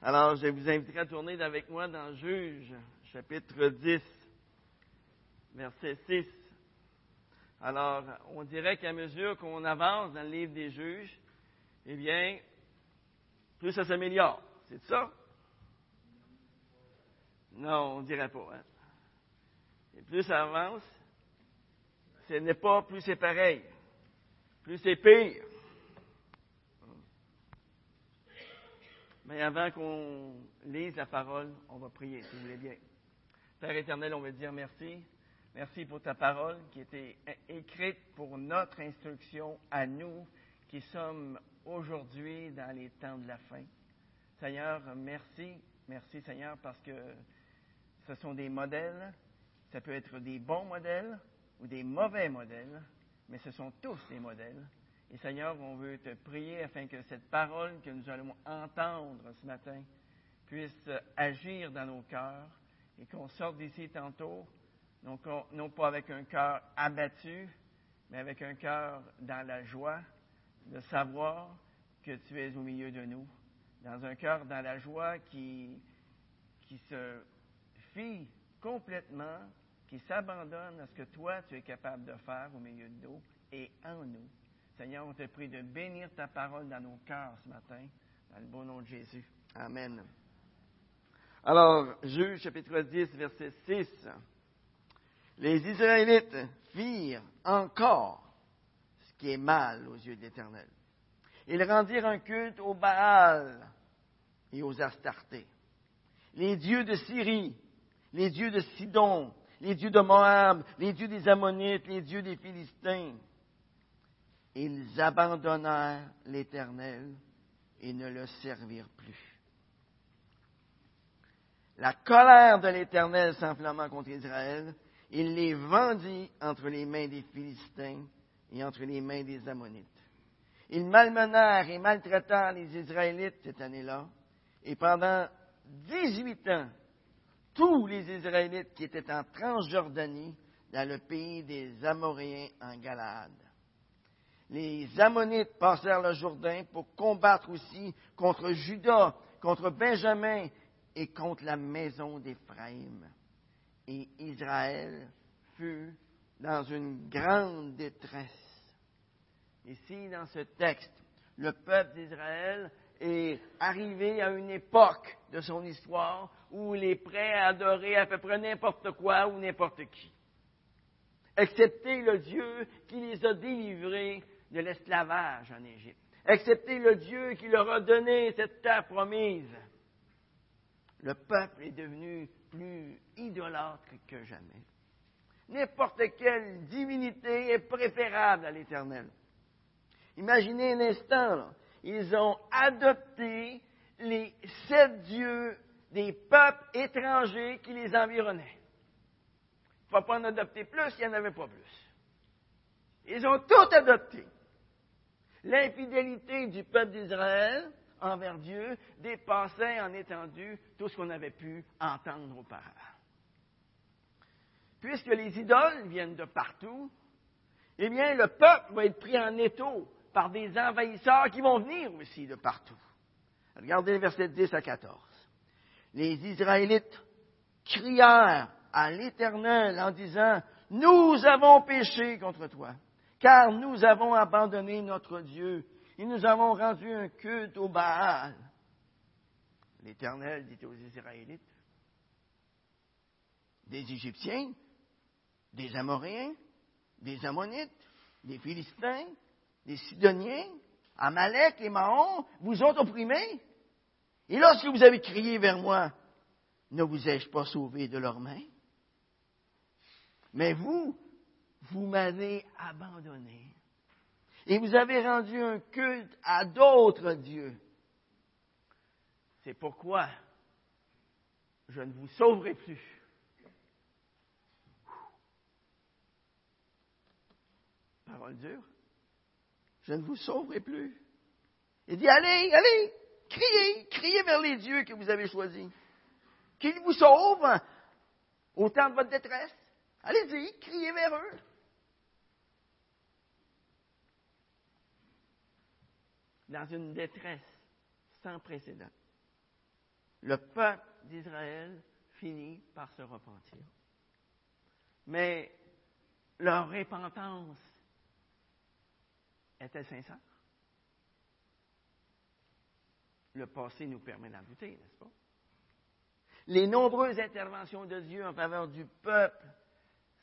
Alors, je vous inviterai à tourner avec moi dans Juge, chapitre 10, verset 6. Alors, on dirait qu'à mesure qu'on avance dans le livre des juges, eh bien, plus ça s'améliore. C'est ça? Non, on ne dirait pas. Hein? Et plus ça avance, ce n'est pas plus c'est pareil. Plus c'est pire. Mais avant qu'on lise la parole, on va prier, si vous voulez bien. Père éternel, on veut dire merci. Merci pour ta parole qui était écrite pour notre instruction à nous qui sommes aujourd'hui dans les temps de la fin. Seigneur, merci. Merci Seigneur parce que ce sont des modèles. Ça peut être des bons modèles ou des mauvais modèles, mais ce sont tous des modèles. Et Seigneur, on veut te prier afin que cette parole que nous allons entendre ce matin puisse agir dans nos cœurs et qu'on sorte d'ici tantôt, non, pas avec un cœur abattu, mais avec un cœur dans la joie de savoir que tu es au milieu de nous, dans un cœur dans la joie qui, qui se fie complètement, qui s'abandonne à ce que toi tu es capable de faire au milieu de nous et en nous. Seigneur, on te prie de bénir ta parole dans nos cœurs ce matin, dans le bon nom de Jésus. Amen. Alors, Juge chapitre 10, verset 6. Les Israélites firent encore ce qui est mal aux yeux de l'Éternel. Ils rendirent un culte aux Baal et aux Astartés. Les dieux de Syrie, les dieux de Sidon, les dieux de Moab, les dieux des Ammonites, les dieux des Philistins. Ils abandonnèrent l'Éternel et ne le servirent plus. La colère de l'Éternel s'enflamma contre Israël. Il les vendit entre les mains des Philistins et entre les mains des Ammonites. Ils malmenèrent et maltraitèrent les Israélites cette année-là. Et pendant 18 ans, tous les Israélites qui étaient en Transjordanie, dans le pays des Amoréens en Galade. Les Ammonites passèrent le Jourdain pour combattre aussi contre Juda, contre Benjamin et contre la maison d'Éphraïm. Et Israël fut dans une grande détresse Ici, dans ce texte, le peuple d'Israël est arrivé à une époque de son histoire où il est prêt à adorer à peu près n'importe quoi ou n'importe qui, excepté le Dieu qui les a délivrés de l'esclavage en Égypte, excepté le Dieu qui leur a donné cette terre promise. Le peuple est devenu plus idolâtre que jamais. N'importe quelle divinité est préférable à l'Éternel. Imaginez un instant, ils ont adopté les sept dieux des peuples étrangers qui les environnaient. Il ne faut pas en adopter plus, il n'y en avait pas plus. Ils ont tout adopté. L'infidélité du peuple d'Israël envers Dieu dépassait en étendue tout ce qu'on avait pu entendre auparavant. Puisque les idoles viennent de partout, eh bien, le peuple va être pris en étau par des envahisseurs qui vont venir aussi de partout. Regardez les versets 10 à 14. Les Israélites crièrent à l'Éternel en disant, Nous avons péché contre toi, car nous avons abandonné notre Dieu et nous avons rendu un culte au Baal. L'Éternel dit aux Israélites, des Égyptiens, des Amoréens, des Ammonites, des Philistins, les Sidoniens, Amalek et Mahon vous ont opprimés. Et lorsque vous avez crié vers moi, ne vous ai-je pas sauvé de leurs mains? Mais vous, vous m'avez abandonné. Et vous avez rendu un culte à d'autres dieux. C'est pourquoi je ne vous sauverai plus. Parole dure je ne vous sauverai plus. Il dit, allez, allez, criez, criez vers les dieux que vous avez choisis. Qu'ils vous sauvent au temps de votre détresse. Allez-y, criez vers eux. Dans une détresse sans précédent. Le peuple d'Israël finit par se repentir. Mais leur repentance était sincère. Le passé nous permet d'en douter, n'est-ce pas? Les nombreuses interventions de Dieu en faveur du peuple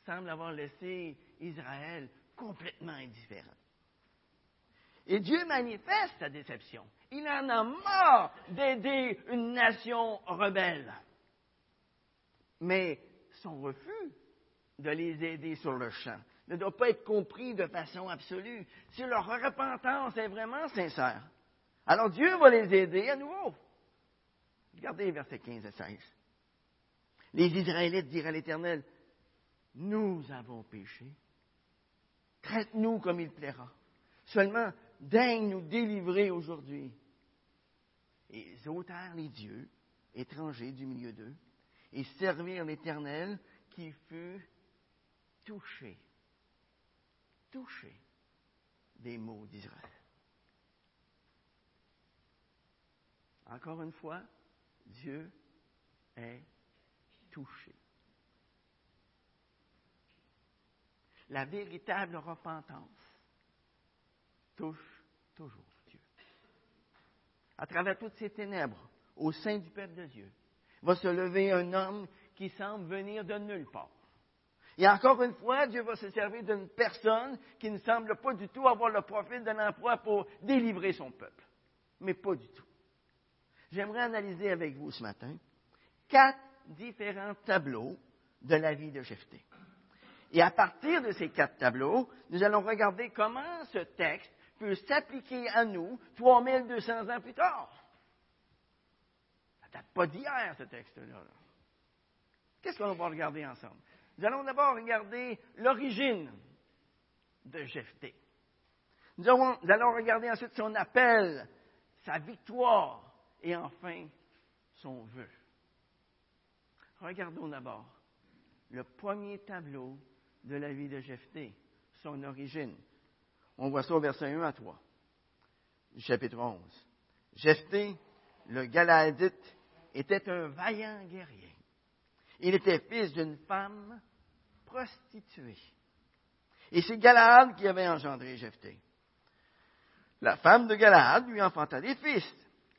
semblent avoir laissé Israël complètement indifférent. Et Dieu manifeste sa déception. Il en a marre d'aider une nation rebelle. Mais son refus de les aider sur le champ ne doit pas être compris de façon absolue. Si leur repentance est vraiment sincère, alors Dieu va les aider à nouveau. Regardez versets 15 et 16. Les Israélites dirent à l'Éternel, nous avons péché. Traite-nous comme il plaira. Seulement, daigne nous délivrer aujourd'hui. Et ôtèrent les dieux étrangers du milieu d'eux et servirent l'Éternel qui fut touché, touché des mots d'Israël. Encore une fois, Dieu est touché. La véritable repentance touche toujours Dieu. À travers toutes ces ténèbres, au sein du peuple de Dieu, va se lever un homme qui semble venir de nulle part. Et encore une fois, Dieu va se servir d'une personne qui ne semble pas du tout avoir le profil d'un emploi pour délivrer son peuple. Mais pas du tout. J'aimerais analyser avec vous ce matin quatre différents tableaux de la vie de Jephthé. Et à partir de ces quatre tableaux, nous allons regarder comment ce texte peut s'appliquer à nous 3200 ans plus tard. Ça date pas d'hier, ce texte-là. Qu'est-ce qu'on va regarder ensemble? Nous allons d'abord regarder l'origine de Jephthé. Nous, allons regarder ensuite son appel, sa victoire et enfin son vœu. Regardons d'abord le premier tableau de la vie de Jephthé, son origine. On voit ça au verset 1 à 3 du chapitre 11. Jephthé, le Galaadite, était un vaillant guerrier. Il était fils d'une femme prostituée. Et c'est Galaad qui avait engendré Jephthé. La femme de Galaad lui enfanta des fils.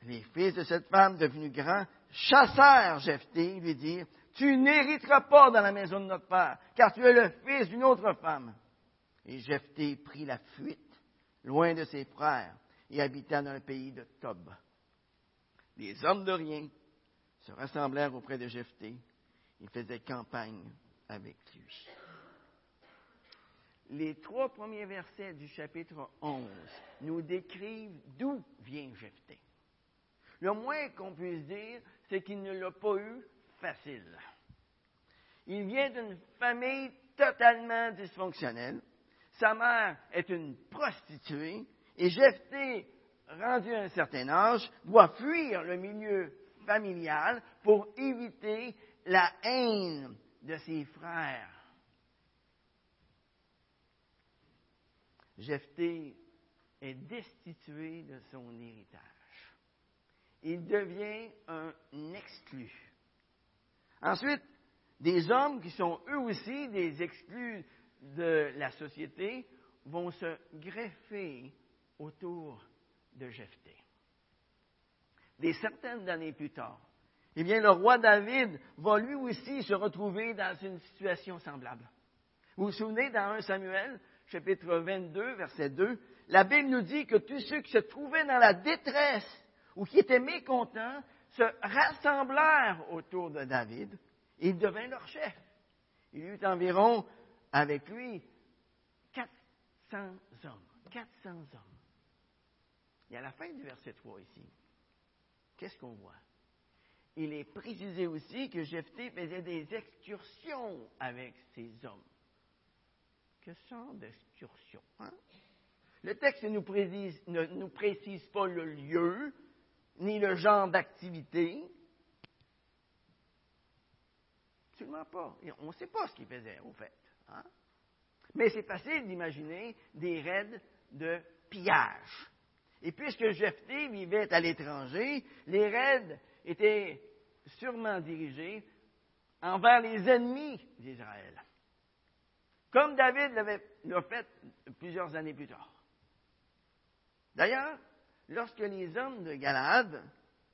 Les fils de cette femme, devenus grands, chassèrent Jephthé, lui dirent Tu n'hériteras pas dans la maison de notre père, car tu es le fils d'une autre femme. Et Jephthé prit la fuite, loin de ses frères, et habita dans le pays de Tob. Les hommes de rien se rassemblèrent auprès de Jephthé. Ils faisaient campagne avec lui. Les trois premiers versets du chapitre 11 nous décrivent d'où vient Jephthé. Le moins qu'on puisse dire, c'est qu'il ne l'a pas eu facile. Il vient d'une famille totalement dysfonctionnelle. Sa mère est une prostituée et Jephthé, rendu à un certain âge, doit fuir le milieu familial pour éviter la haine de ses frères. Jephthé est destitué de son héritage il devient un exclu. Ensuite, des hommes qui sont eux aussi des exclus de la société vont se greffer autour de Jephthé. Des certaines d'années plus tard, eh bien, le roi David va lui aussi se retrouver dans une situation semblable. Vous vous souvenez, dans 1 Samuel, chapitre 22, verset 2, la Bible nous dit que tous ceux qui se trouvaient dans la détresse ou qui étaient mécontents se rassemblèrent autour de David et il devint leur chef. Il y eut environ avec lui 400 hommes. 400 hommes. Et à la fin du verset 3 ici, qu'est-ce qu'on voit? Il est précisé aussi que Jephthé faisait des excursions avec ses hommes. Que sont d'excursions? Hein? Le texte ne nous, précise, ne nous précise pas le lieu, ni le genre d'activité. Absolument pas. On ne sait pas ce qu'il faisait, au fait. Hein? Mais c'est facile d'imaginer des raids de pillage. Et puisque Jephthé vivait à l'étranger, les raids étaient sûrement dirigés envers les ennemis d'Israël. Comme David l'avait fait plusieurs années plus tard. D'ailleurs, lorsque les hommes de Galaad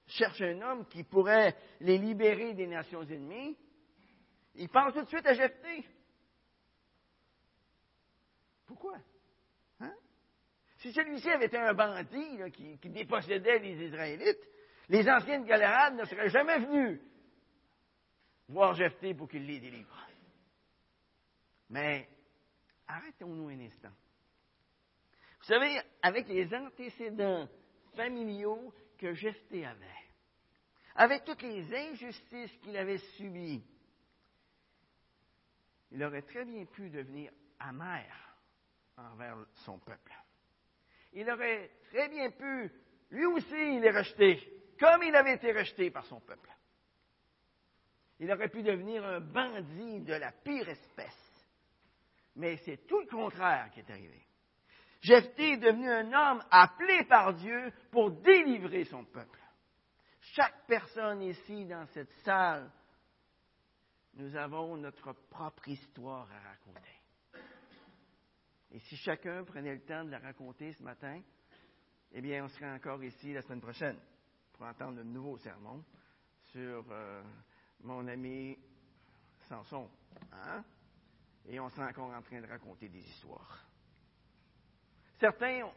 cherchent un homme qui pourrait les libérer des nations ennemies, ils pensent tout de suite à Jephthé. Pourquoi? Hein? Si celui-ci avait été un bandit qui, dépossédait les Israélites, les anciens de ne seraient jamais venus voir Jephthé pour qu'il les délivre. Mais arrêtons-nous un instant. Vous savez, avec les antécédents familiaux que Jephthé avait, avec toutes les injustices qu'il avait subies, il aurait très bien pu devenir amer envers son peuple. Il aurait très bien pu, lui aussi, les rejeter, comme il avait été rejeté par son peuple. Il aurait pu devenir un bandit de la pire espèce. Mais c'est tout le contraire qui est arrivé. Jephthé est devenu un homme appelé par Dieu pour délivrer son peuple. Chaque personne ici dans cette salle, nous avons notre propre histoire à raconter. Et si chacun prenait le temps de la raconter ce matin, eh bien, on serait encore ici la semaine prochaine pour entendre un nouveau sermon sur euh, mon ami Samson. Hein? Et on serait encore en train de raconter des histoires. Certains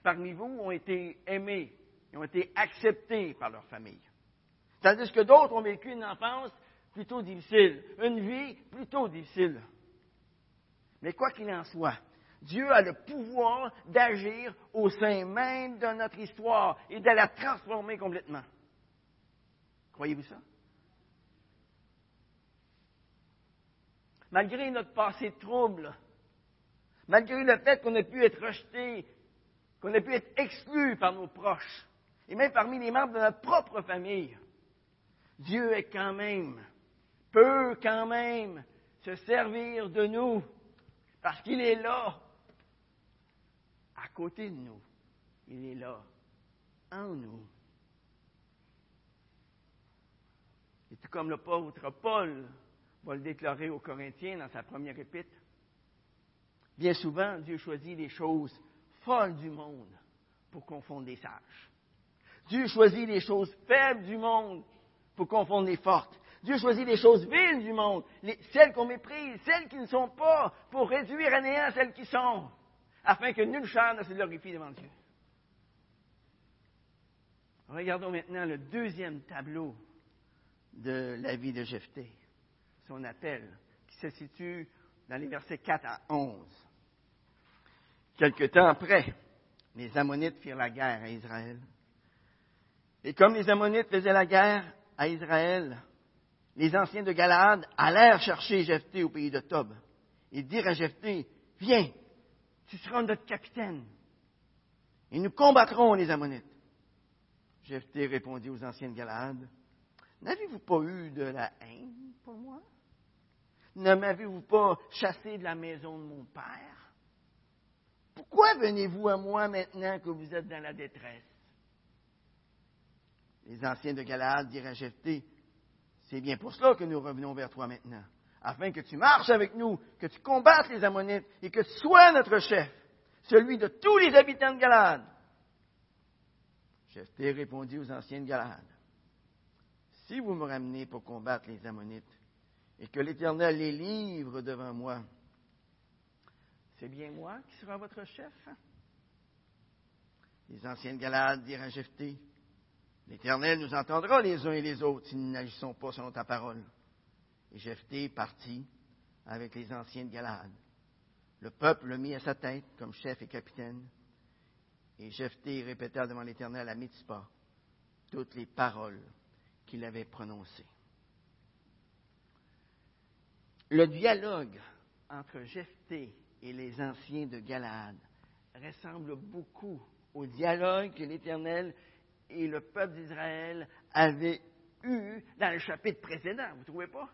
parmi vous ont été aimés, ont été acceptés par leur famille. Tandis que d'autres ont vécu une enfance plutôt difficile, une vie plutôt difficile. Mais quoi qu'il en soit, Dieu a le pouvoir d'agir au sein même de notre histoire et de la transformer complètement. Croyez-vous ça? Malgré notre passé trouble, malgré le fait qu'on ait pu être rejeté, qu'on ait pu être exclu par nos proches, et même parmi les membres de notre propre famille, Dieu est quand même, peut quand même se servir de nous parce qu'il est là, à côté de nous. Il est là, en nous. Et tout comme le pauvre Paul va le déclarer aux Corinthiens dans sa première épître, bien souvent, Dieu choisit les choses folles du monde pour confondre les sages. Dieu choisit les choses faibles du monde pour confondre les fortes. Dieu choisit les choses viles du monde, celles qu'on méprise, celles qui ne sont pas, pour réduire à néant celles qui sont, afin que nulle chair ne se glorifie devant Dieu. Regardons maintenant le deuxième tableau de la vie de Jephthé, son appel, qui se situe dans les versets 4 à 11. Quelque temps après, les Ammonites firent la guerre à Israël. Et comme les Ammonites faisaient la guerre à Israël, les anciens de Galaad allèrent chercher Jephthé au pays de Tob et dirent à Jephthé, viens, tu seras notre capitaine, et nous combattrons les Ammonites. Jephthé répondit aux anciens de Galaad, n'avez-vous pas eu de la haine pour moi? Ne m'avez-vous pas chassé de la maison de mon père? Pourquoi venez-vous à moi maintenant que vous êtes dans la détresse? Les anciens de Galaad dirent à Jephthé, c'est bien pour cela que nous revenons vers toi maintenant, afin que tu marches avec nous, que tu combattes les Ammonites et que tu sois notre chef, celui de tous les habitants de Galade. Jephthé répondit aux anciens de Galade, si vous me ramenez pour combattre les Ammonites et que l'Éternel les livre devant moi, c'est bien moi qui sera votre chef. Les anciens de Galade dirent à Jephthé, L'Éternel nous entendra les uns et les autres si nous n'agissons pas selon ta parole. Et Jephthé partit avec les anciens de Galade. Le peuple le mit à sa tête comme chef et capitaine. Et Jephthé répéta devant l'Éternel à Mitzpah toutes les paroles qu'il avait prononcées. Le dialogue entre Jephthé et les anciens de Galade ressemble beaucoup au dialogue que l'Éternel et le peuple d'Israël avait eu dans le chapitre précédent. Vous ne trouvez pas?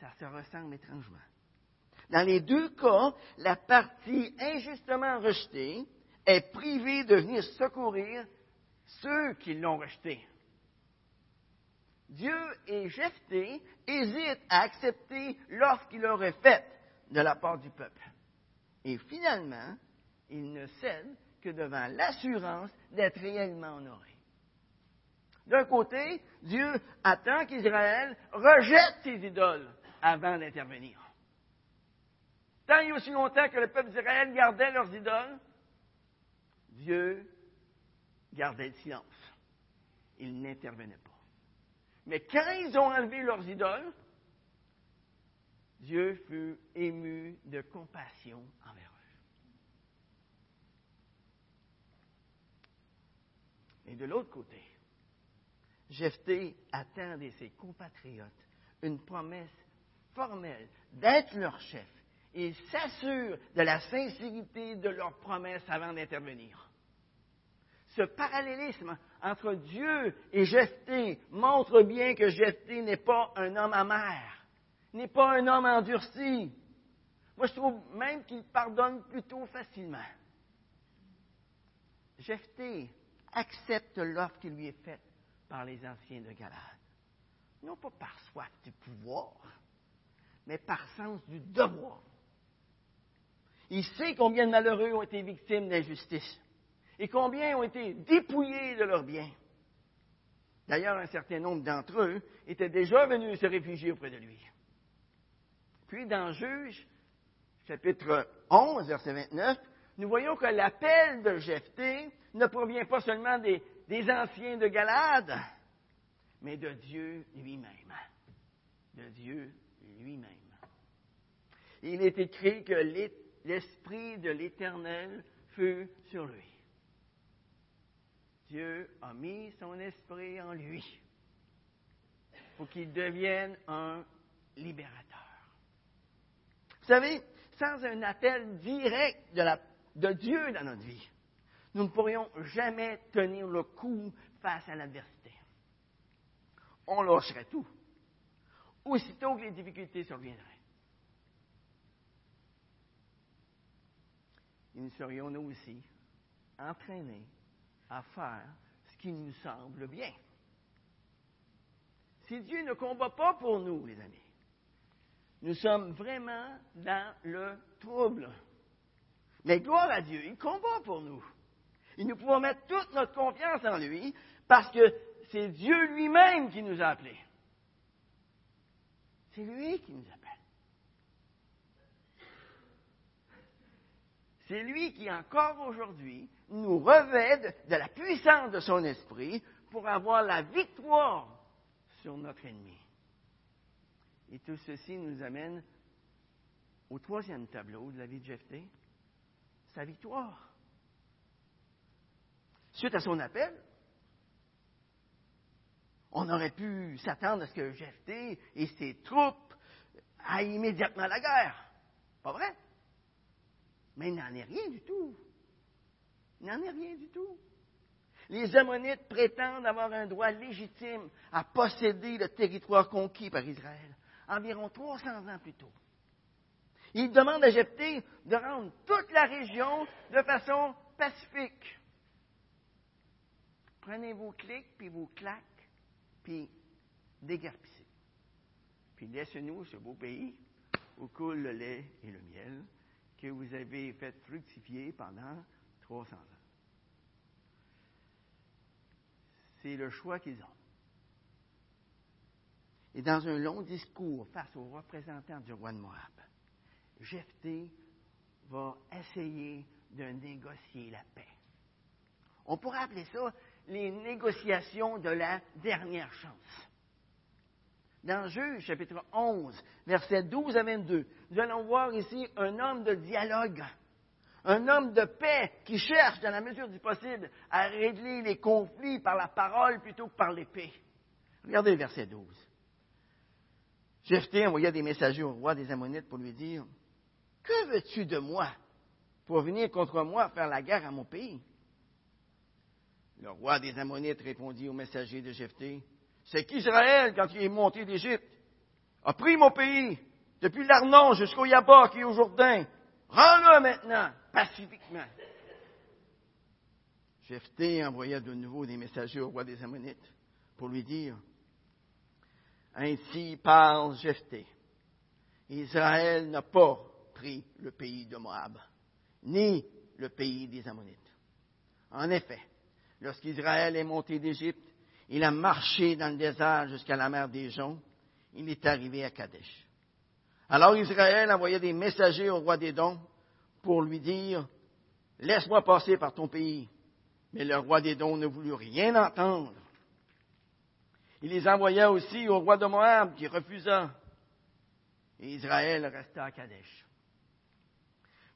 Ça se ressemble étrangement. Dans les deux cas, la partie injustement rejetée est privé de venir secourir ceux qui l'ont rejeté. Dieu et Jephthé hésitent à accepter l'offre qu'il aurait faite de la part du peuple. Et finalement, il ne cède devant l'assurance d'être réellement honoré. D'un côté, Dieu attend qu'Israël rejette ses idoles avant d'intervenir. Tant et aussi longtemps que le peuple d'Israël gardait leurs idoles, Dieu gardait le silence. Il n'intervenait pas. Mais quand ils ont enlevé leurs idoles, Dieu fut ému de compassion envers eux. Et de l'autre côté, Jephthé attend de ses compatriotes une promesse formelle d'être leur chef et s'assure de la sincérité de leur promesse avant d'intervenir. Ce parallélisme entre Dieu et Jephthé montre bien que Jephthé n'est pas un homme amer, n'est pas un homme endurci. Moi, je trouve même qu'il pardonne plutôt facilement. Jephthé accepte l'offre qui lui est faite par les anciens de Galade. Non pas par soif du pouvoir, mais par sens du devoir. Il sait combien de malheureux ont été victimes d'injustice et combien ont été dépouillés de leurs biens. D'ailleurs, un certain nombre d'entre eux étaient déjà venus se réfugier auprès de lui. Puis, dans Juge, chapitre 11, verset 29, nous voyons que l'appel de Jephthé ne provient pas seulement des, anciens de Galade, mais de Dieu lui-même. De Dieu lui-même. Il est écrit que l'Esprit de l'Éternel fut sur lui. Dieu a mis son esprit en lui pour qu'il devienne un libérateur. Vous savez, sans un appel direct de Dieu dans notre vie, nous ne pourrions jamais tenir le coup face à l'adversité. On lâcherait tout, aussitôt que les difficultés surviendraient. Nous serions nous aussi entraînés à faire ce qui nous semble bien? Si Dieu ne combat pas pour nous, les amis, nous sommes vraiment dans le trouble. Mais gloire à Dieu, il combat pour nous. Et nous pouvons mettre toute notre confiance en lui parce que c'est Dieu lui-même qui nous a appelés. C'est lui qui nous appelle. C'est lui qui, encore aujourd'hui, nous revêt de, la puissance de son esprit pour avoir la victoire sur notre ennemi. Et tout ceci nous amène au troisième tableau de la vie de Jephthé, sa victoire. Suite à son appel, on aurait pu s'attendre à ce que Jephthé et ses troupes aillent immédiatement à la guerre. Pas vrai? Mais il n'en est rien du tout. Il n'en est rien du tout. Les Ammonites prétendent avoir un droit légitime à posséder le territoire conquis par Israël, environ 300 ans plus tôt. Ils demandent à Jephthé de rendre toute la région de façon pacifique. Prenez vos clics, puis vos claques, puis dégarpissez. Puis laissez-nous ce beau pays où coule le lait et le miel que vous avez fait fructifier pendant 300 ans. C'est le choix qu'ils ont. Et dans un long discours face aux représentants du roi de Moab, Jephthé va essayer de négocier la paix. On pourrait appeler ça les négociations de la dernière chance. Dans Juge, chapitre 11, versets 12 à 22, nous allons voir ici un homme de dialogue, un homme de paix qui cherche, dans la mesure du possible, à régler les conflits par la parole plutôt que par l'épée. Regardez le verset 12. Jephthé envoya des messagers au roi des Ammonites pour lui dire Que veux-tu de moi pour venir contre moi faire la guerre à mon pays? Le roi des Ammonites répondit au messager de Jephthé, c'est qu'Israël, quand il est monté d'Égypte, a pris mon pays, depuis l'Arnon jusqu'au Yabok et au Jourdain. Rends-le maintenant, pacifiquement. Jephthé envoya de nouveau des messagers au roi des Ammonites pour lui dire Ainsi parle Jephthé. Israël n'a pas pris le pays de Moab, ni le pays des Ammonites. En effet, lorsqu'Israël est monté d'Égypte, il a marché dans le désert jusqu'à la mer des Joncs. Il est arrivé à Kadesh. Alors Israël envoya des messagers au roi des dons pour lui dire, Laisse-moi passer par ton pays. Mais le roi des dons ne voulut rien entendre. Il les envoya aussi au roi de Moab qui refusa. Et Israël resta à Kadesh.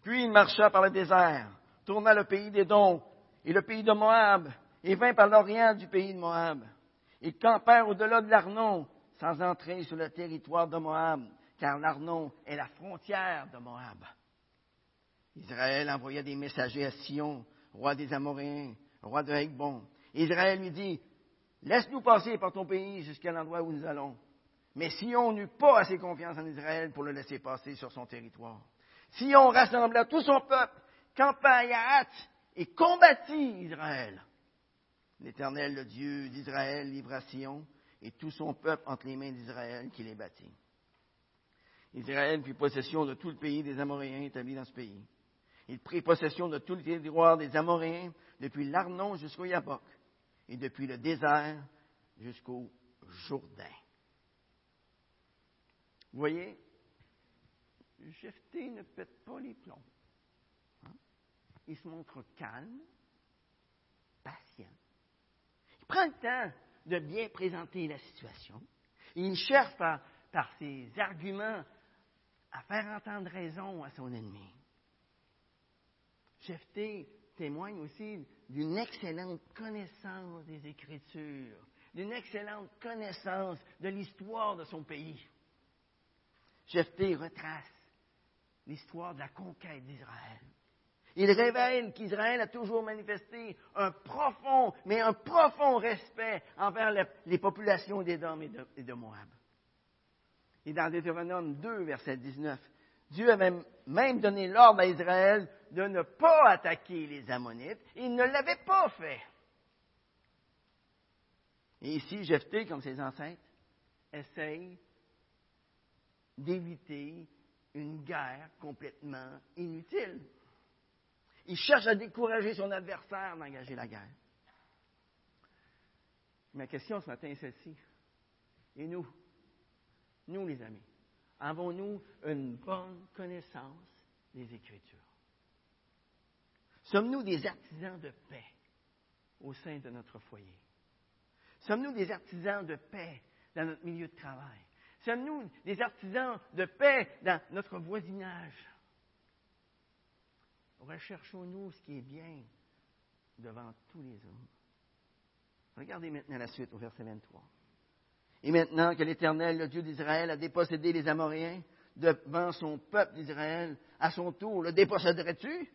Puis il marcha par le désert, tourna le pays des dons et le pays de Moab, et vint par l'orient du pays de Moab. Ils campèrent au-delà de l'Arnon, sans entrer sur le territoire de Moab, car l'Arnon est la frontière de Moab. Israël envoya des messagers à Sion, roi des Amoréens, roi de Hekbon. Israël lui dit, Laisse-nous passer par ton pays jusqu'à l'endroit où nous allons. Mais Sion n'eut pas assez confiance en Israël pour le laisser passer sur son territoire. Sion rassembla tout son peuple, campa à et combattit Israël. L'Éternel, le Dieu d'Israël, livra Sion et tout son peuple entre les mains d'Israël qui les bâtit. Israël prit possession de tout le pays des Amoréens établis dans ce pays. Il prit possession de tout le territoire des Amoréens, depuis l'Arnon jusqu'au Yabok, et depuis le désert jusqu'au Jourdain. Vous voyez, Jephthé ne pète pas les plombs. Il se montre calme, patient. Il prend le temps de bien présenter la situation. il cherche par, par ses arguments à faire entendre raison à son ennemi. Jephthé témoigne aussi d'une excellente connaissance des Écritures, d'une excellente connaissance de l'histoire de son pays. Jephthé retrace l'histoire de la conquête d'Israël. Il révèle qu'Israël a toujours manifesté un profond, mais un profond respect envers les populations d'Édom et de, Moab. Et dans Deutéronome 2, verset 19, Dieu avait même donné l'ordre à Israël de ne pas attaquer les Ammonites. Il ne l'avait pas fait. Et ici, Jephthé, comme ses ancêtres, essaye d'éviter une guerre complètement inutile. Il cherche à décourager son adversaire d'engager la guerre. Ma question ce matin est celle-ci. Et nous, nous les amis, avons-nous une bonne connaissance des Écritures? Sommes-nous des artisans de paix au sein de notre foyer? Sommes-nous des artisans de paix dans notre milieu de travail? Sommes-nous des artisans de paix dans notre voisinage? Recherchons-nous ce qui est bien devant tous les hommes. Regardez maintenant la suite au verset 23. Et maintenant que l'Éternel, le Dieu d'Israël, a dépossédé les Amoréens devant son peuple d'Israël, à son tour, le déposséderais-tu?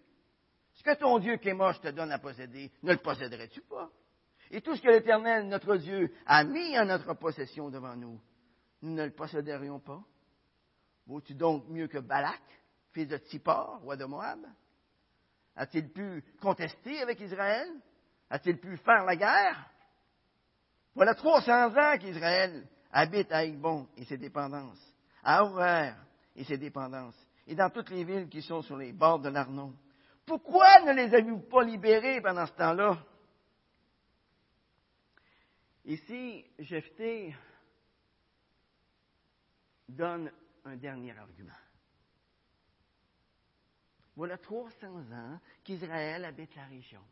Ce que ton Dieu moche te donne à posséder, ne le posséderais-tu pas? Et tout ce que l'Éternel, notre Dieu, a mis en notre possession devant nous, nous ne le posséderions pas? Vaut-tu donc mieux que Balak, fils de Tsippor, roi de Moab? A-t-il pu contester avec Israël? A-t-il pu faire la guerre? Voilà 300 ans qu'Israël habite à Igbon et ses dépendances, à Aurère et ses dépendances, et dans toutes les villes qui sont sur les bords de l'Arnon. Pourquoi ne les avez-vous pas libérés pendant ce temps-là? Ici, Jephthé donne un dernier argument. Voilà 300 ans qu'Israël habite la région.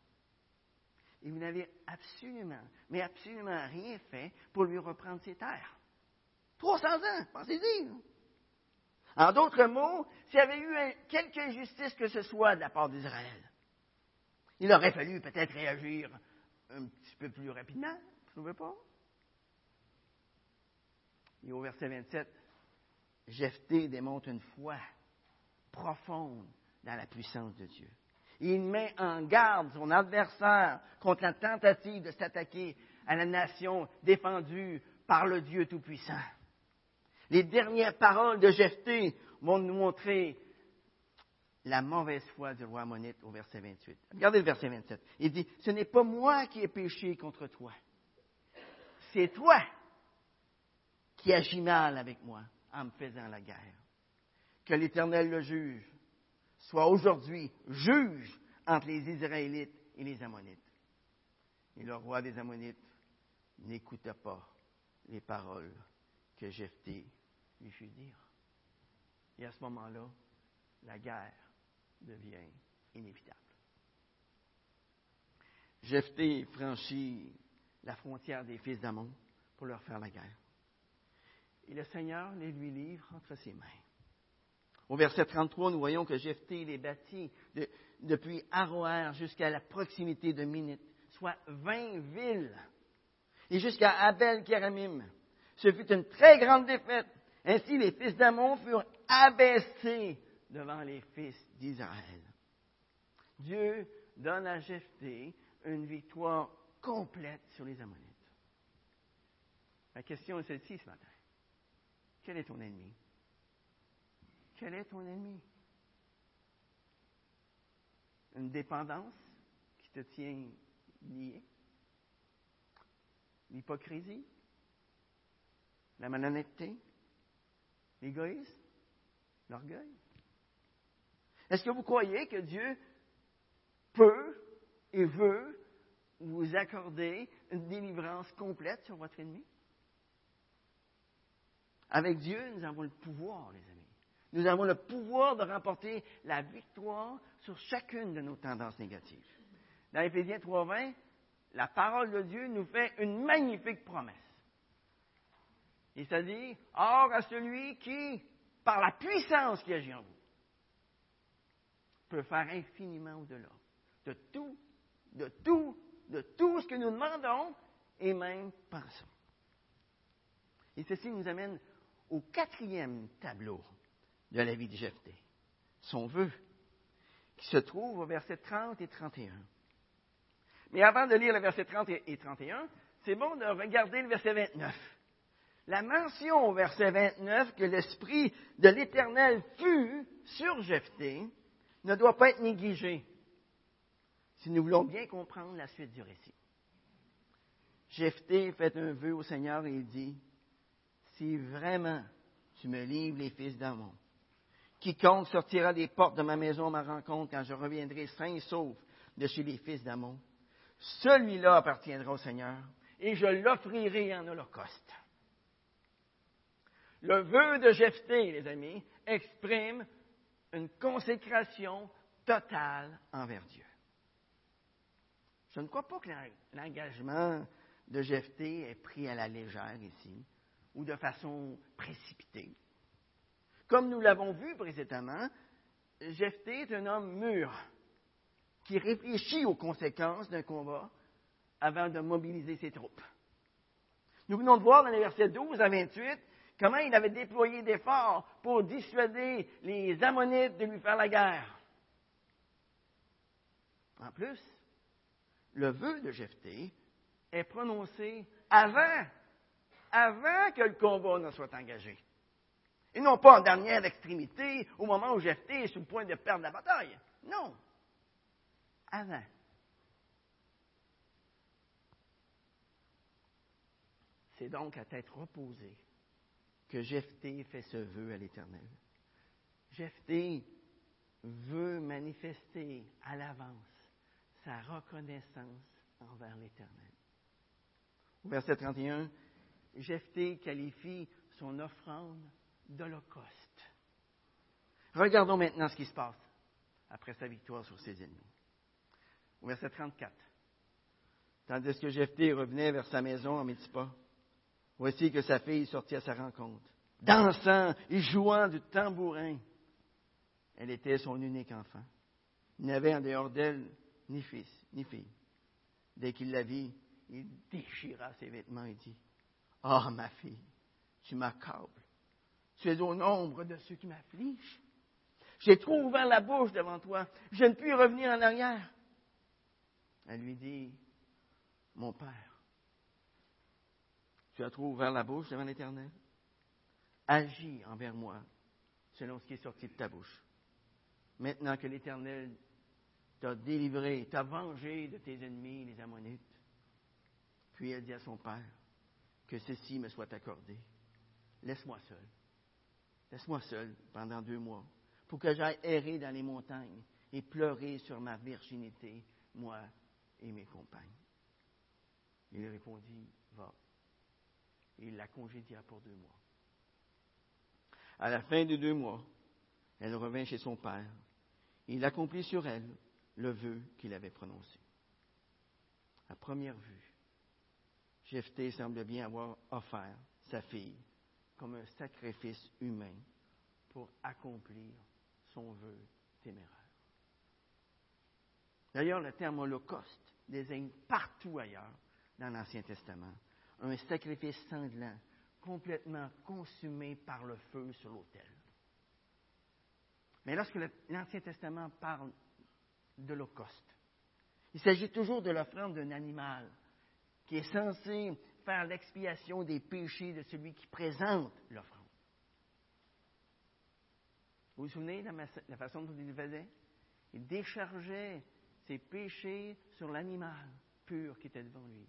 Et vous n'avez absolument, mais absolument rien fait pour lui reprendre ses terres. 300 ans, pensez-y. En d'autres mots, s'il y avait eu quelque injustice que ce soit de la part d'Israël, il aurait fallu peut-être réagir un petit peu plus rapidement, vous ne trouvez pas? Et au verset 27, Jephthé démontre une foi profonde dans la puissance de Dieu. Il met en garde son adversaire contre la tentative de s'attaquer à la nation défendue par le Dieu Tout-Puissant. Les dernières paroles de Jephthé vont nous montrer la mauvaise foi du roi Ammonite au verset 28. Regardez le verset 27. Il dit, ce n'est pas moi qui ai péché contre toi. C'est toi qui agis mal avec moi en me faisant la guerre. Que l'Éternel le juge, soit aujourd'hui juge entre les Israélites et les Ammonites. Et le roi des Ammonites n'écouta pas les paroles que Jephthé lui fit dire. Et à ce moment-là, la guerre devient inévitable. Jephthé franchit la frontière des fils d'Amon pour leur faire la guerre. Et le Seigneur les lui livre entre ses mains. Au verset 33, nous voyons que Jephthé les bâtit depuis Aroer jusqu'à la proximité de Minit, soit 20 villes, et jusqu'à Abel Kéramim. Ce fut une très grande défaite. Ainsi, les fils d'Amon furent abaissés devant les fils d'Israël. Dieu donne à Jephthé une victoire complète sur les Ammonites. La question est celle-ci ce matin. Quel est ton ennemi? Quel est ton ennemi? Une dépendance qui te tient lié? L'hypocrisie? La malhonnêteté? L'égoïsme? L'orgueil? Est-ce que vous croyez que Dieu peut et veut vous accorder une délivrance complète sur votre ennemi? Avec Dieu, nous avons le pouvoir, les amis. Nous avons le pouvoir de remporter la victoire sur chacune de nos tendances négatives. Dans Éphésiens 3.20, la parole de Dieu nous fait une magnifique promesse. Il s'est dit, Or à celui qui, par la puissance qui agit en vous, peut faire infiniment au-delà de tout, de tout, de tout ce que nous demandons et même pensons. Et ceci nous amène au quatrième tableau de la vie de Jephthé, son vœu, qui se trouve au verset 30 et 31. Mais avant de lire le verset 30 et 31, c'est bon de regarder le verset 29. La mention au verset 29 que l'Esprit de l'Éternel fut sur Jephthé ne doit pas être négligée si nous voulons bien comprendre la suite du récit. Jephthé fait un vœu au Seigneur et dit si vraiment tu me livres les fils d'Amon, quiconque sortira des portes de ma maison à ma rencontre quand je reviendrai sain et sauf de chez les fils d'Amon, celui-là appartiendra au Seigneur et je l'offrirai en holocauste. Le vœu de Jephthé, les amis, exprime une consécration totale envers Dieu. Je ne crois pas que l'engagement de Jephthé est pris à la légère ici ou de façon précipitée. Comme nous l'avons vu précédemment, Jephthé est un homme mûr qui réfléchit aux conséquences d'un combat avant de mobiliser ses troupes. Nous venons de voir dans les versets 12 à 28 comment il avait déployé d'efforts pour dissuader les Ammonites de lui faire la guerre. En plus, le vœu de Jephthé est prononcé avant avant que le combat ne soit engagé. Et non pas en dernière extrémité, au moment où Jephthé est sur le point de perdre la bataille. Non. Avant. C'est donc à tête reposée que Jephthé fait ce vœu à l'Éternel. Jephthé veut manifester à l'avance sa reconnaissance envers l'Éternel. Au verset 31, Jephthé qualifie son offrande d'holocauste. Regardons maintenant ce qui se passe après sa victoire sur ses ennemis. Au verset 34. Tandis que Jephthé revenait vers sa maison en Mitzpah, voici que sa fille sortit à sa rencontre, dansant et jouant du tambourin. Elle était son unique enfant. Il n'avait en dehors d'elle ni fils, ni fille. Dès qu'il la vit, il déchira ses vêtements et dit ah, ma fille, tu m'accables. Tu es au nombre de ceux qui m'affligent. J'ai trop ouvert la bouche devant toi. Je ne puis revenir en arrière. Elle lui dit, mon Père, tu as trop ouvert la bouche devant l'Éternel. Agis envers moi selon ce qui est sorti de ta bouche. maintenant que l'Éternel t'a délivré, t'a vengé de tes ennemis, les Ammonites. Puis elle dit à son père, que ceci me soit accordé. Laisse-moi seul. Laisse-moi seul pendant deux mois, pour que j'aille errer dans les montagnes et pleurer sur ma virginité, moi et mes compagnes. Il répondit, va. Et il la congédia pour deux mois. À la fin de deux mois, elle revint chez son père. Il accomplit sur elle le vœu qu'il avait prononcé. À première vue, Jephthé semble bien avoir offert sa fille comme un sacrifice humain pour accomplir son vœu téméraire. D'ailleurs, le terme holocauste désigne partout ailleurs dans l'Ancien Testament un sacrifice sanglant, complètement consumé par le feu sur l'autel. Mais lorsque l'Ancien Testament parle d'Holocauste, il s'agit toujours de l'offrande d'un animal qui est censé faire l'expiation des péchés de celui qui présente l'offrande. Vous vous souvenez de la façon dont il faisait? Il déchargeait ses péchés sur l'animal pur qui était devant lui.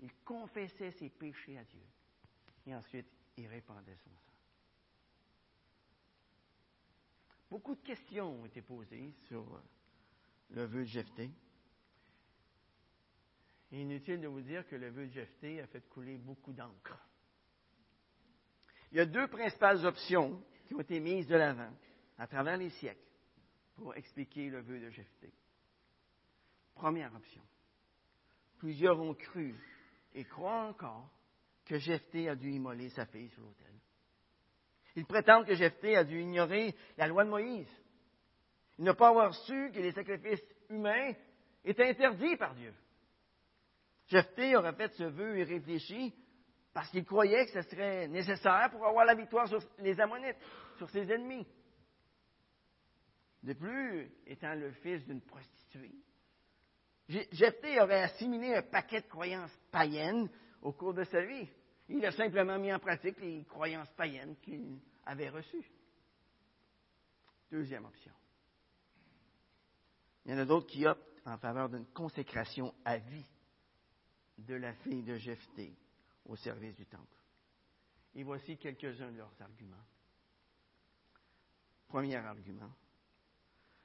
Il confessait ses péchés à Dieu. Et ensuite, il répandait son sang. Beaucoup de questions ont été posées sur le vœu de Jephthé. Inutile de vous dire que le vœu de Jephthé a fait couler beaucoup d'encre. Il y a deux principales options qui ont été mises de l'avant à travers les siècles pour expliquer le vœu de Jephthé. Première option. Plusieurs ont cru et croient encore que Jephthé a dû immoler sa fille sur l'autel. Ils prétendent que Jephthé a dû ignorer la loi de Moïse. Il n'a pas avoir su que les sacrifices humains étaient interdits par Dieu. Jephthé aurait fait ce vœu irréfléchi parce qu'il croyait que ce serait nécessaire pour avoir la victoire sur les Ammonites, sur ses ennemis. De plus, étant le fils d'une prostituée, Jephthé aurait assimilé un paquet de croyances païennes au cours de sa vie. Il a simplement mis en pratique les croyances païennes qu'il avait reçues. Deuxième option. Il y en a d'autres qui optent en faveur d'une consécration à vie de la fille de Jephthé au service du temple. Et voici quelques-uns de leurs arguments. Premier argument.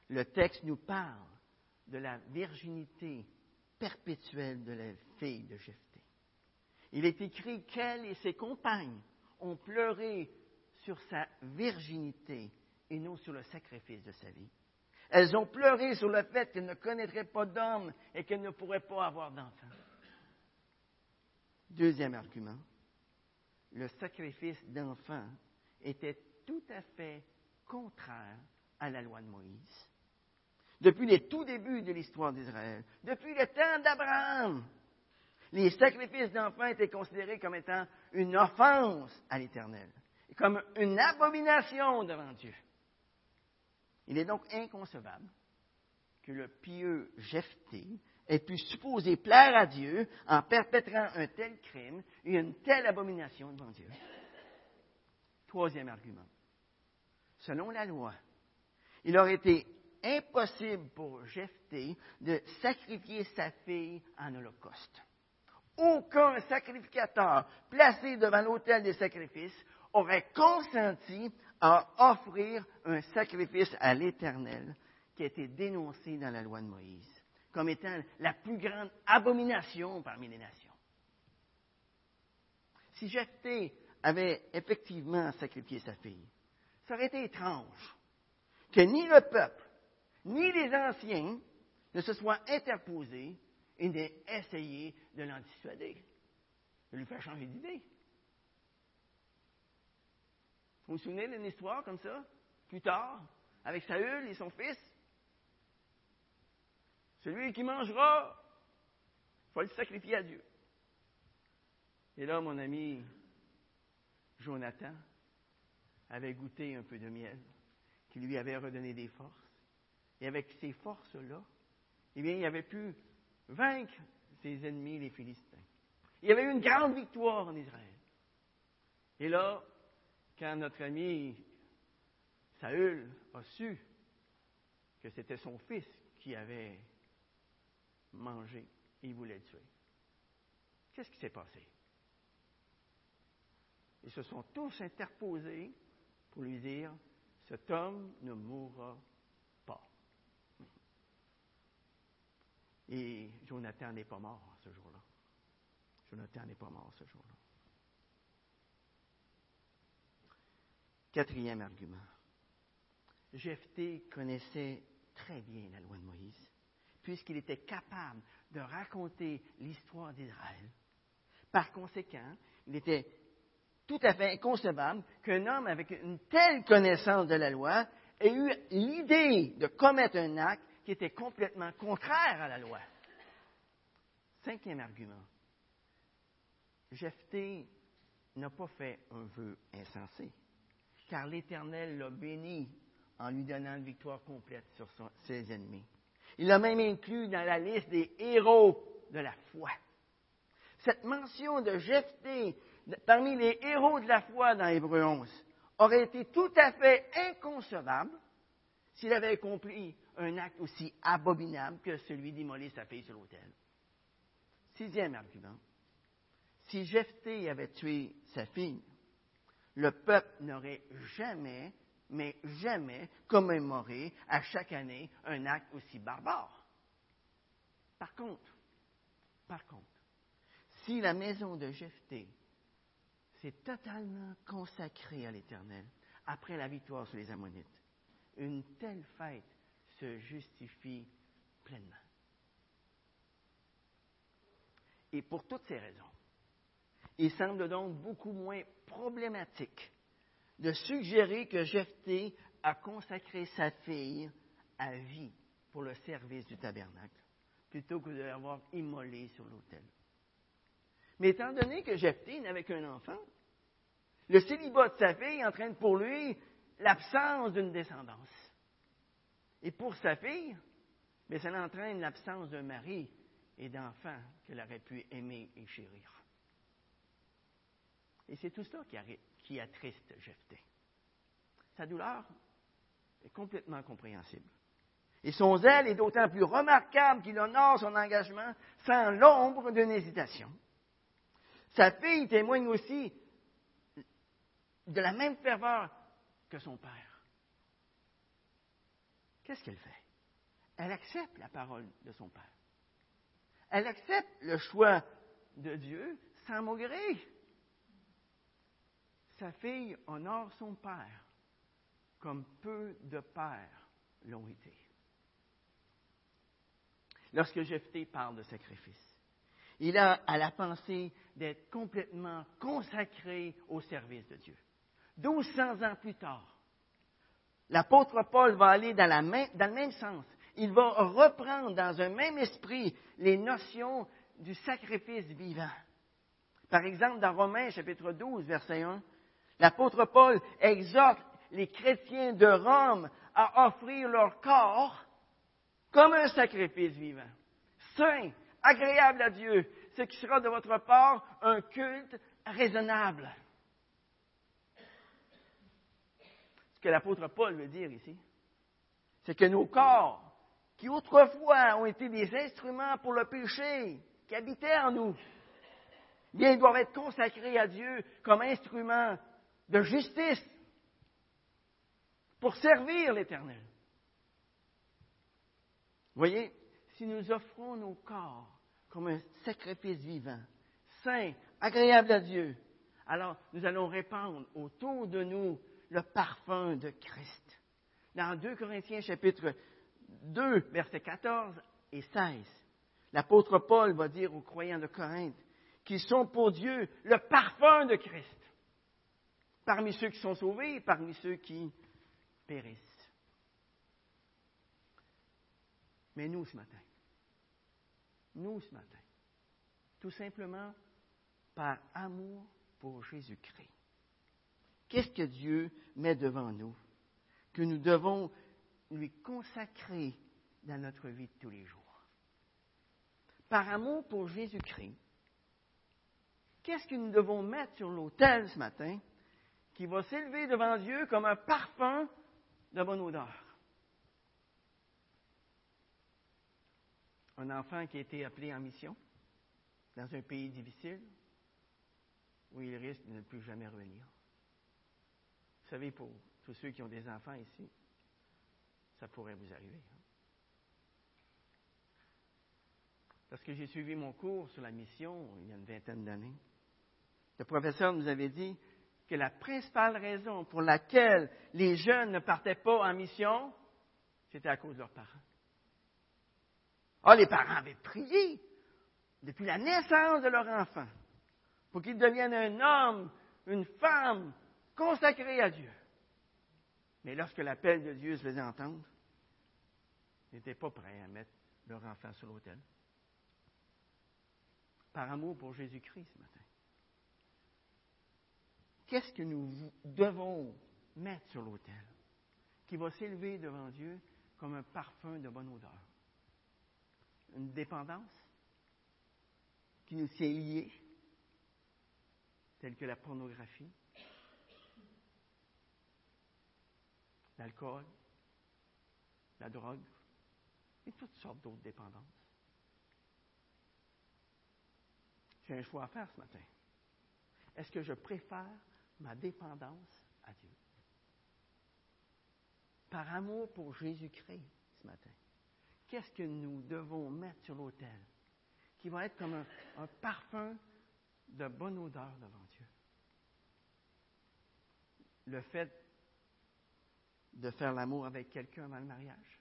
Le texte nous parle de la virginité perpétuelle de la fille de Jephthé. Il est écrit qu'elle et ses compagnes ont pleuré sur sa virginité et non sur le sacrifice de sa vie. Elles ont pleuré sur le fait qu'elles ne connaîtraient pas d'homme et qu'elles ne pourraient pas avoir d'enfant. Deuxième argument, le sacrifice d'enfants était tout à fait contraire à la loi de Moïse. Depuis les tout débuts de l'histoire d'Israël, depuis le temps d'Abraham, les sacrifices d'enfants étaient considérés comme étant une offense à l'Éternel, comme une abomination devant Dieu. Il est donc inconcevable que le pieux Jephthé ait pu supposer plaire à Dieu en perpétrant un tel crime et une telle abomination devant Dieu. Troisième argument. Selon la loi, il aurait été impossible pour Jephthé de sacrifier sa fille en holocauste aucun sacrificateur placé devant l'autel des sacrifices aurait consenti à offrir un sacrifice à l'Éternel qui a été dénoncé dans la loi de Moïse comme étant la plus grande abomination parmi les nations. Si Jephthé avait effectivement sacrifié sa fille, ça aurait été étrange que ni le peuple, ni les anciens ne se soient interposés et d'essayer de l'en dissuader, de lui faire changer d'idée. Vous vous souvenez d'une histoire comme ça, plus tard, avec Saül et son fils? Celui qui mangera, il faut le sacrifier à Dieu. Et là, mon ami Jonathan avait goûté un peu de miel qui lui avait redonné des forces. Et avec ces forces-là, eh bien, il avait pu vaincre ses ennemis, les Philistins. Il y avait eu une grande victoire en Israël. Et là, quand notre ami Saül a su que c'était son fils qui avait mangé et il voulait tuer. Qu'est-ce qui s'est passé? Ils se sont tous interposés pour lui dire, cet homme ne mourra pas. Et Jonathan n'est pas mort ce jour-là. Jonathan n'est pas mort ce jour-là. Quatrième argument. Jephthé connaissait très bien la loi de Moïse, puisqu'il était capable de raconter l'histoire d'Israël. Par conséquent, il était tout à fait inconcevable qu'un homme avec une telle connaissance de la loi ait eu l'idée de commettre un acte qui était complètement contraire à la loi. Cinquième argument. Jephthé n'a pas fait un vœu insensé, car l'Éternel l'a béni en lui donnant une victoire complète sur ses ennemis. Il l'a même inclus dans la liste des héros de la foi. Cette mention de Jephthé parmi les héros de la foi dans Hébreu 11 aurait été tout à fait inconcevable s'il avait accompli un acte aussi abominable que celui d'immoler sa fille sur l'autel. Sixième argument. Si Jephthé avait tué sa fille, le peuple n'aurait jamais mais jamais commémorer à chaque année un acte aussi barbare. Par contre, par contre, si la maison de Jephthé s'est totalement consacrée à l'Éternel après la victoire sur les Ammonites, une telle fête se justifie pleinement. Et pour toutes ces raisons, il semble donc beaucoup moins problématique de suggérer que Jephthé a consacré sa fille à vie pour le service du tabernacle, plutôt que de l'avoir immolée sur l'autel. Mais étant donné que Jephthé n'avait qu'un enfant, le célibat de sa fille entraîne pour lui l'absence d'une descendance. Et pour sa fille, mais ça entraîne l'absence d'un mari et d'enfants qu'elle aurait pu aimer et chérir. Et c'est tout cela qui attriste Jephthé. Sa douleur est complètement compréhensible. Et son zèle est d'autant plus remarquable qu'il honore son engagement sans l'ombre d'une hésitation. Sa fille témoigne aussi de la même ferveur que son père. Qu'est-ce qu'elle fait? Elle accepte la parole de son père. Elle accepte le choix de Dieu sans maugréer sa fille honore son père comme peu de pères l'ont été. Lorsque Jephthé parle de sacrifice, il a à la pensée d'être complètement consacré au service de Dieu. 1200 ans plus tard, l'apôtre Paul va aller dans, dans le même sens. Il va reprendre dans un même esprit les notions du sacrifice vivant. Par exemple, dans Romains chapitre 12, verset 1, L'apôtre Paul exhorte les chrétiens de Rome à offrir leur corps comme un sacrifice vivant, saint, agréable à Dieu, ce qui sera de votre part un culte raisonnable. Ce que l'apôtre Paul veut dire ici, c'est que nos corps, qui autrefois ont été des instruments pour le péché, qui habitaient en nous, bien, doivent être consacrés à Dieu comme instruments de justice pour servir l'Éternel. Voyez, si nous offrons nos corps comme un sacrifice vivant, saint, agréable à Dieu, alors nous allons répandre autour de nous le parfum de Christ. Dans 2 Corinthiens chapitre 2, versets 14 et 16, l'apôtre Paul va dire aux croyants de Corinthe qu'ils sont pour Dieu le parfum de Christ parmi ceux qui sont sauvés et parmi ceux qui périssent. Mais nous ce matin, nous ce matin, tout simplement par amour pour Jésus-Christ. Qu'est-ce que Dieu met devant nous que nous devons lui consacrer dans notre vie de tous les jours? Par amour pour Jésus-Christ, qu'est-ce que nous devons mettre sur l'autel ce matin qui va s'élever devant Dieu comme un parfum de bonne odeur. Un enfant qui a été appelé en mission dans un pays difficile où il risque de ne plus jamais revenir. Vous savez, pour tous ceux qui ont des enfants ici, ça pourrait vous arriver. Hein. Parce que j'ai suivi mon cours sur la mission il y a une vingtaine d'années. Le professeur nous avait dit que la principale raison pour laquelle les jeunes ne partaient pas en mission, c'était à cause de leurs parents. Ah, les parents avaient prié depuis la naissance de leur enfant pour qu'il devienne un homme, une femme consacrée à Dieu. Mais lorsque l'appel de Dieu se faisait entendre, ils n'étaient pas prêts à mettre leur enfant sur l'autel. Par amour pour Jésus-Christ ce matin. Qu'est-ce que nous devons mettre sur l'autel qui va s'élever devant Dieu comme un parfum de bonne odeur? Une dépendance qui nous tient liés, telle que la pornographie, l'alcool, la drogue et toutes sortes d'autres dépendances. J'ai un choix à faire ce matin. Est-ce que je préfère ma dépendance à Dieu? Par amour pour Jésus-Christ ce matin, qu'est-ce que nous devons mettre sur l'autel qui va être comme un, parfum de bonne odeur devant Dieu? Le fait de faire l'amour avec quelqu'un avant le mariage?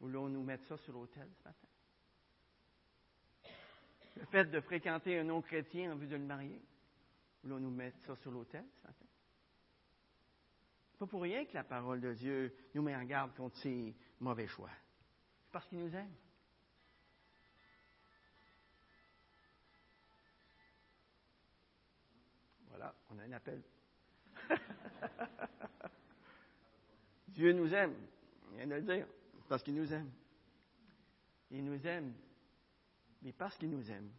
Voulons-nous mettre ça sur l'autel ce matin? Le fait de fréquenter un non-chrétien en vue de le marier? Voulons-nous mettre ça sur l'autel ce matin? Pas pour rien que la parole de Dieu nous met en garde contre ces mauvais choix. C'est parce qu'il nous aime. Voilà, on a un appel. Dieu nous aime. Il vient de le dire. Parce qu'il nous aime. Il nous aime. Mais parce qu'il nous aime,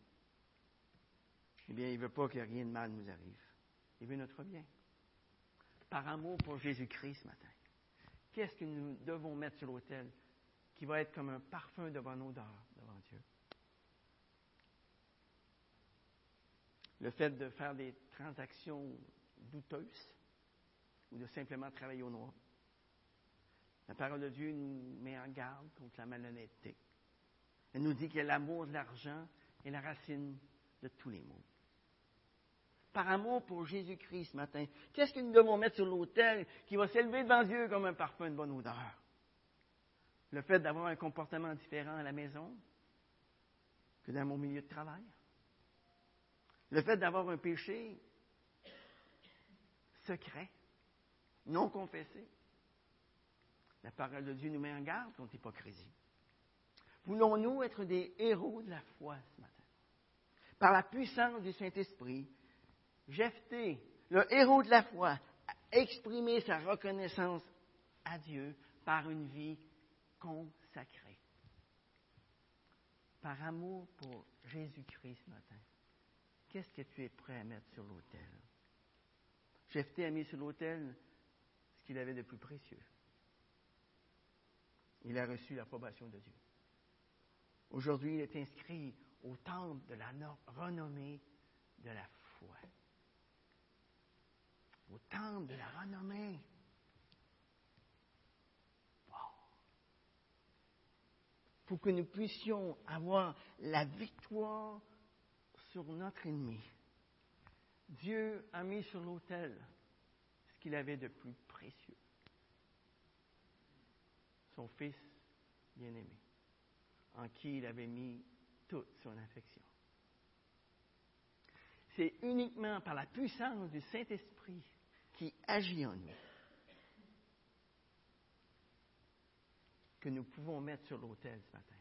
eh bien, il ne veut pas que rien de mal nous arrive. Il veut notre bien. Par amour pour Jésus-Christ ce matin, qu'est-ce que nous devons mettre sur l'autel qui va être comme un parfum de bonne odeur devant Dieu? Le fait de faire des transactions douteuses ou de simplement travailler au noir. La parole de Dieu nous met en garde contre la malhonnêteté. Elle nous dit que l'amour de l'argent est la racine de tous les maux. Par amour pour Jésus-Christ ce matin, qu'est-ce que nous devons mettre sur l'autel qui va s'élever devant Dieu comme un parfum de bonne odeur? Le fait d'avoir un comportement différent à la maison que dans mon milieu de travail. Le fait d'avoir un péché secret, non confessé. La parole de Dieu nous met en garde contre l'hypocrisie. Voulons-nous être des héros de la foi ce matin? Par la puissance du Saint-Esprit, Jephthé, le héros de la foi, a exprimé sa reconnaissance à Dieu par une vie consacrée. Par amour pour Jésus-Christ ce matin, qu'est-ce que tu es prêt à mettre sur l'autel? Jephthé a mis sur l'autel ce qu'il avait de plus précieux il a reçu l'approbation de Dieu. Aujourd'hui, il est inscrit au temple de la renommée de la foi. Au temple de la renommée. Pour que nous puissions avoir la victoire sur notre ennemi. Dieu a mis sur l'autel ce qu'il avait de plus précieux son Fils bien-aimé, en qui il avait mis toute son affection. C'est uniquement par la puissance du Saint-Esprit qui agit en nous que nous pouvons mettre sur l'autel ce matin.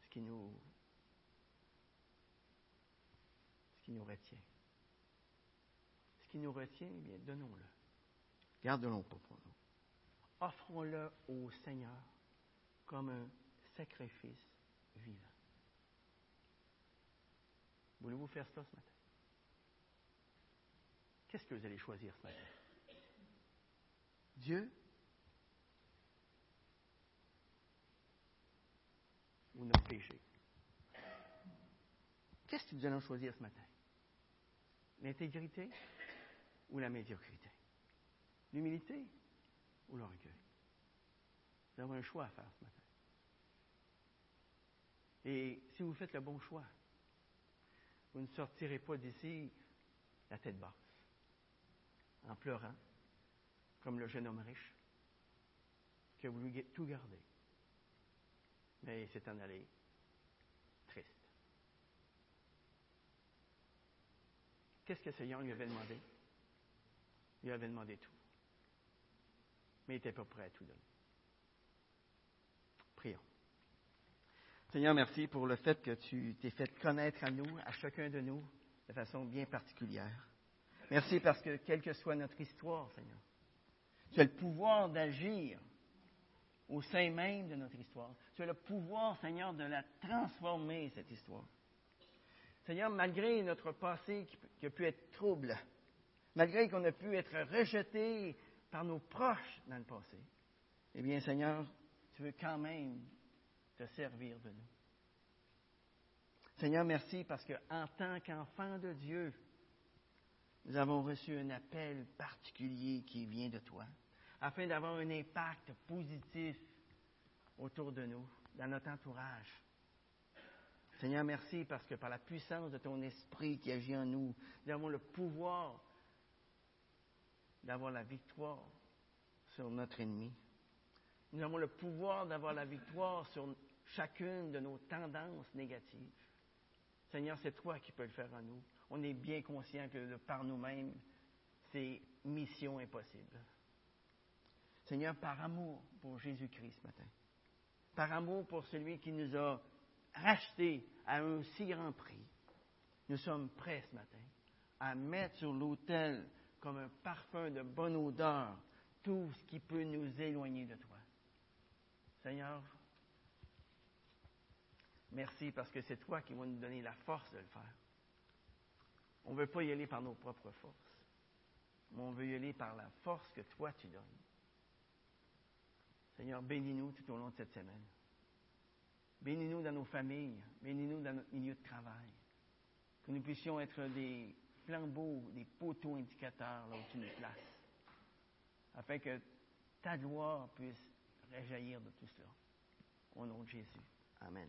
Ce qui nous, ce qui nous retient. Ce qui nous retient, eh bien, donnons-le. Gardons-le pour nous. Offrons-le au Seigneur comme un sacrifice vivant. Voulez-vous faire ça ce matin? Qu'est-ce que vous allez choisir ce matin? Dieu? Ou notre péché? Qu'est-ce que nous allons choisir ce matin? L'intégrité ou la médiocrité? L'humilité ou l'orgueil? Nous avons un choix à faire ce matin. Et si vous faites le bon choix, vous ne sortirez pas d'ici la tête basse, en pleurant, comme le jeune homme riche, qui a voulu tout garder. Mais il s'est en allé triste. Qu'est-ce que Seigneur lui avait demandé? Il lui avait demandé tout. Mais il n'était pas prêt à tout donner. Prions. Seigneur, merci pour le fait que tu t'es fait connaître à nous, à chacun de nous, de façon bien particulière. Merci parce que, quelle que soit notre histoire, Seigneur, tu as le pouvoir d'agir au sein même de notre histoire. Tu as le pouvoir, Seigneur, de la transformer, cette histoire. Seigneur, malgré notre passé qui a pu être trouble, malgré qu'on a pu être rejeté par nos proches dans le passé, eh bien, Seigneur, tu veux quand même te servir de nous. Seigneur, merci parce qu'en tant qu'enfant de Dieu, nous avons reçu un appel particulier qui vient de toi, afin d'avoir un impact positif autour de nous, dans notre entourage. Seigneur, merci parce que par la puissance de ton esprit qui agit en nous, nous avons le pouvoir d'avoir la victoire sur notre ennemi. Nous avons le pouvoir d'avoir la victoire sur chacune de nos tendances négatives. Seigneur, c'est toi qui peux le faire en nous. On est bien conscient que par nous-mêmes, c'est mission impossible. Seigneur, par amour pour Jésus-Christ ce matin, par amour pour celui qui nous a rachetés à un si grand prix, nous sommes prêts ce matin à mettre sur l'autel comme un parfum de bonne odeur tout ce qui peut nous éloigner de toi. Seigneur, merci parce que c'est toi qui vas nous donner la force de le faire. On ne veut pas y aller par nos propres forces, mais on veut y aller par la force que toi tu donnes. Seigneur, bénis-nous tout au long de cette semaine. Bénis-nous dans nos familles, bénis-nous dans notre milieu de travail. Que nous puissions être des flambeaux, des poteaux indicateurs là où tu nous places, afin que ta gloire puisse réjaillir de tout cela. Au nom de Jésus. Amen.